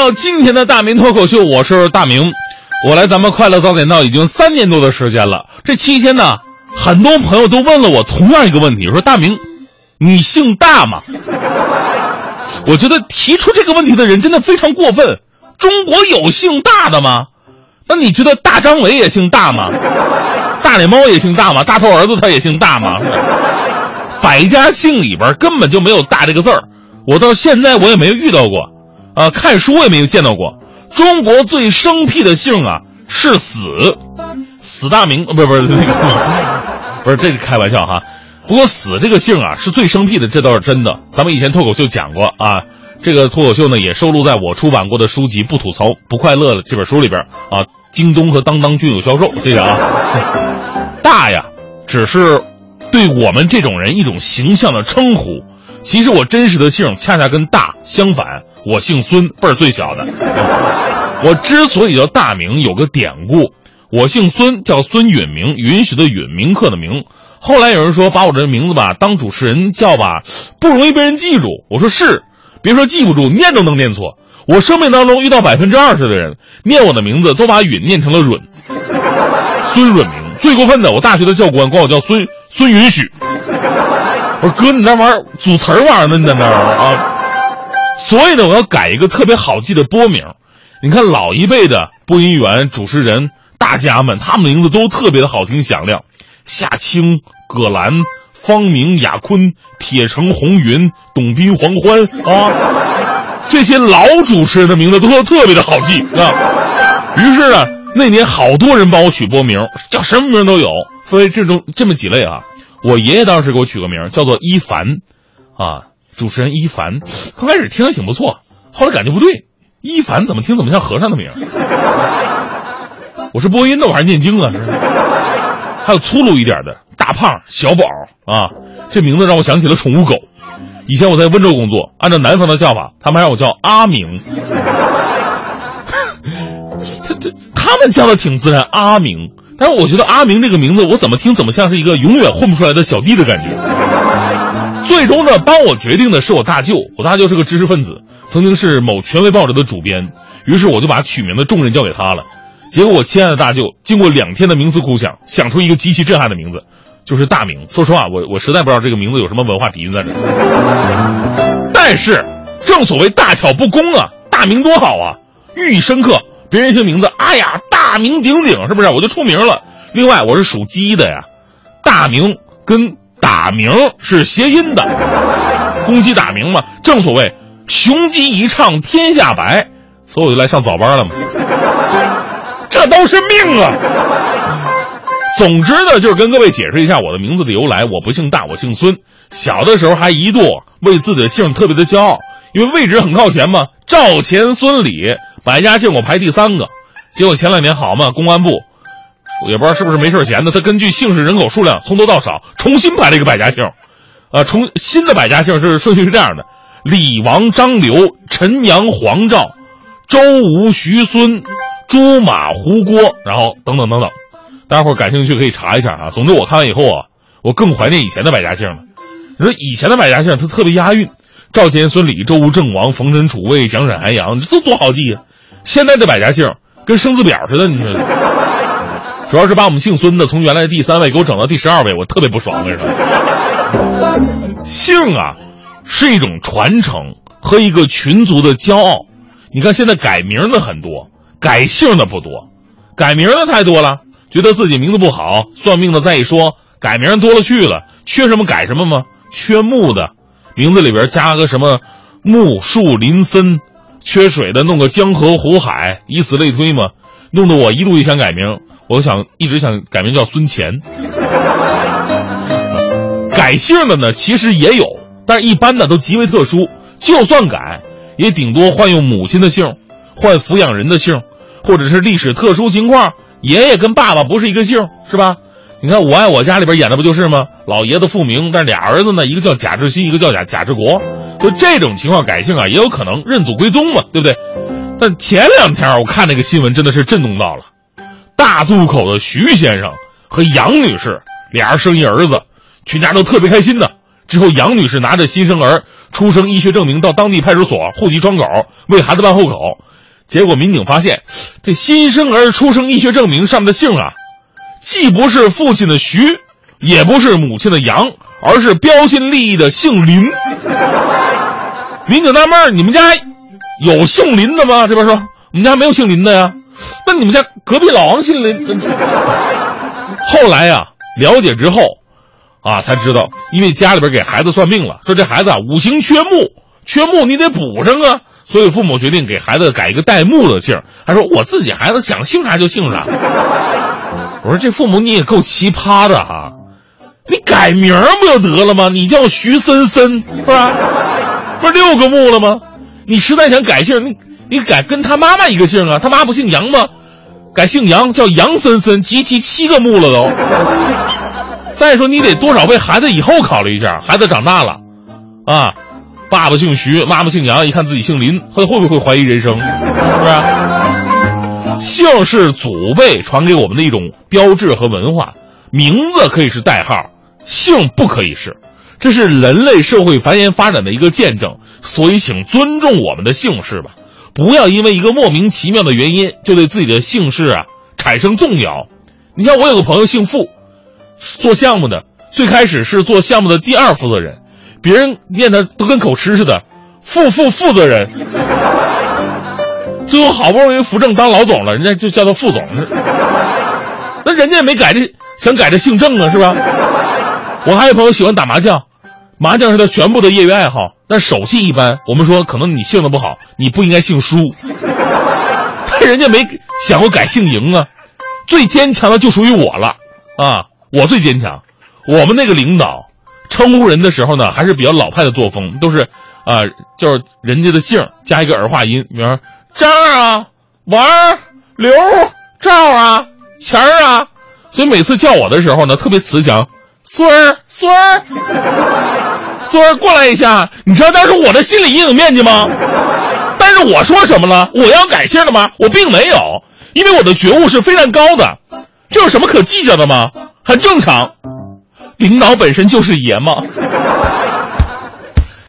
到今天的大明脱口秀，我是大明，我来咱们快乐早点到已经三年多的时间了。这期间呢，很多朋友都问了我同样一个问题，说大明，你姓大吗？我觉得提出这个问题的人真的非常过分。中国有姓大的吗？那你觉得大张伟也姓大吗？大脸猫也姓大吗？大头儿子他也姓大吗？百家姓里边根本就没有“大”这个字儿，我到现在我也没有遇到过，啊，看书我也没有见到过。中国最生僻的姓啊是死，死大明，不是不是那个，不是这个开玩笑哈。不过死这个姓啊是最生僻的，这倒是真的。咱们以前脱口秀讲过啊，这个脱口秀呢也收录在我出版过的书籍《不吐槽不快乐》这本书里边啊，京东和当当均有销售。这个啊，大呀，只是。对我们这种人一种形象的称呼，其实我真实的姓恰恰跟大相反，我姓孙，辈儿最小的。我之所以叫大名，有个典故，我姓孙，叫孙允明，允许的允，铭刻的铭。后来有人说把我这名字吧当主持人叫吧，不容易被人记住。我说是，别说记不住，念都能念错。我生命当中遇到百分之二十的人念我的名字都把允念成了允，孙允明。最过分的，我大学的教官管我叫孙。孙允许，我说哥，你那玩意儿组词儿玩呢？你在那儿啊？所以呢，我要改一个特别好记的播名。你看老一辈的播音员、主持人大家们，他们名字都特别的好听响亮，夏青、葛兰、方明、雅坤、铁城、红云、董斌、黄欢啊，这些老主持人的名字都特别的好记啊。于是呢，那年好多人帮我取播名，叫什么名都有。分为这种这么几类啊，我爷爷当时给我取个名叫做一凡，啊，主持人一凡，刚开始听着挺不错，后来感觉不对，一凡怎么听怎么像和尚的名？我是播音的，我还是念经啊？还有粗鲁一点的大胖、小宝啊，这名字让我想起了宠物狗。以前我在温州工作，按照南方的叫法，他们让我叫阿明。他他他们叫的挺自然，阿明。但是我觉得阿明这个名字，我怎么听怎么像是一个永远混不出来的小弟的感觉。最终呢，帮我决定的是我大舅，我大舅是个知识分子，曾经是某权威报纸的主编，于是我就把取名的重任交给他了。结果我亲爱的大舅经过两天的冥思苦想，想出一个极其震撼的名字，就是大明。说实话，我我实在不知道这个名字有什么文化底蕴在这。但是正所谓大巧不工啊，大名多好啊，寓意深刻。别人一听名字，哎呀，大名鼎鼎，是不是？我就出名了。另外，我是属鸡的呀，大名跟打鸣是谐音的，公鸡打鸣嘛。正所谓雄鸡一唱天下白，所以我就来上早班了嘛。这都是命啊！总之呢，就是跟各位解释一下我的名字的由来。我不姓大，我姓孙。小的时候还一度为自己的姓特别的骄傲。因为位置很靠前嘛，赵钱孙李百家姓我排第三个，结果前两年好嘛，公安部也不知道是不是没事闲的，他根据姓氏人口数量从多到少重新排了一个百家姓，啊，重新的百家姓是顺序是这样的：李王张刘陈杨黄赵周吴徐孙朱马胡郭，然后等等等等，大家伙感兴趣可以查一下啊。总之我看完以后啊，我更怀念以前的百家姓了。你说以前的百家姓它特别押韵。赵钱孙李周吴郑王冯陈楚卫蒋沈韩杨，这多好记啊！现在的百家姓跟生字表似的，你说。主要是把我们姓孙的从原来的第三位给我整到第十二位，我特别不爽。为什么？姓啊，是一种传承和一个群族的骄傲。你看现在改名的很多，改姓的不多，改名的太多了。觉得自己名字不好，算命的再一说，改名多了去了，缺什么改什么吗？缺木的。名字里边加个什么木树林森，缺水的弄个江河湖海，以此类推嘛，弄得我一度也想改名。我想一直想改名叫孙乾。改姓的呢，其实也有，但是一般的都极为特殊。就算改，也顶多换用母亲的姓，换抚养人的姓，或者是历史特殊情况，爷爷跟爸爸不是一个姓，是吧？你看《我爱我家》里边演的不就是吗？老爷子复明，但俩儿子呢，一个叫贾志新，一个叫贾贾志国。就这种情况改姓啊，也有可能认祖归宗嘛，对不对？但前两天我看那个新闻，真的是震动到了。大渡口的徐先生和杨女士俩人生一儿子，全家都特别开心的。之后杨女士拿着新生儿出生医学证明到当地派出所户籍窗口为孩子办户口，结果民警发现，这新生儿出生医学证明上面的姓啊，既不是父亲的徐，也不是母亲的杨，而是标新立异的姓林。民警纳闷：你们家有姓林的吗？这边说我们家没有姓林的呀。那你们家隔壁老王姓林？后来呀，了解之后，啊，才知道，因为家里边给孩子算命了，说这孩子啊五行缺木，缺木你得补上啊。所以父母决定给孩子改一个带木的姓，还说我自己孩子想姓啥就姓啥。我说这父母你也够奇葩的哈，你改名不就得了吗？你叫徐森森是吧？不是六个木了吗？你实在想改姓，你你改跟他妈妈一个姓啊，他妈不姓杨吗？改姓杨叫杨森森，集齐七个木了都。再说你得多少为孩子以后考虑一下，孩子长大了，啊。爸爸姓徐，妈妈姓杨，一看自己姓林，他会不会怀疑人生？是不是？姓是祖辈传给我们的一种标志和文化，名字可以是代号，姓不可以是。这是人类社会繁衍发展的一个见证，所以请尊重我们的姓氏吧，不要因为一个莫名其妙的原因就对自己的姓氏啊产生动摇。你像我有个朋友姓付，做项目的，最开始是做项目的第二负责人。别人念的都跟口吃似的，负负负责人，最后好不容易扶正当老总了，人家就叫他副总。那人家也没改这，想改这姓郑啊，是吧？我还有朋友喜欢打麻将，麻将是他全部的业余爱好，但手气一般。我们说可能你性子不好，你不应该姓舒。但人家没想过改姓赢啊。最坚强的就属于我了啊！我最坚强，我们那个领导。称呼人的时候呢，还是比较老派的作风，都是，啊，就是人家的姓加一个儿化音，比方张啊、王、刘、赵啊、钱儿啊，所以每次叫我的时候呢，特别慈祥，孙儿、孙儿、孙儿过来一下，你知道当时我的心理阴影面积吗？但是我说什么了？我要改姓了吗？我并没有，因为我的觉悟是非常高的，这有什么可计较的吗？很正常。领导本身就是爷嘛。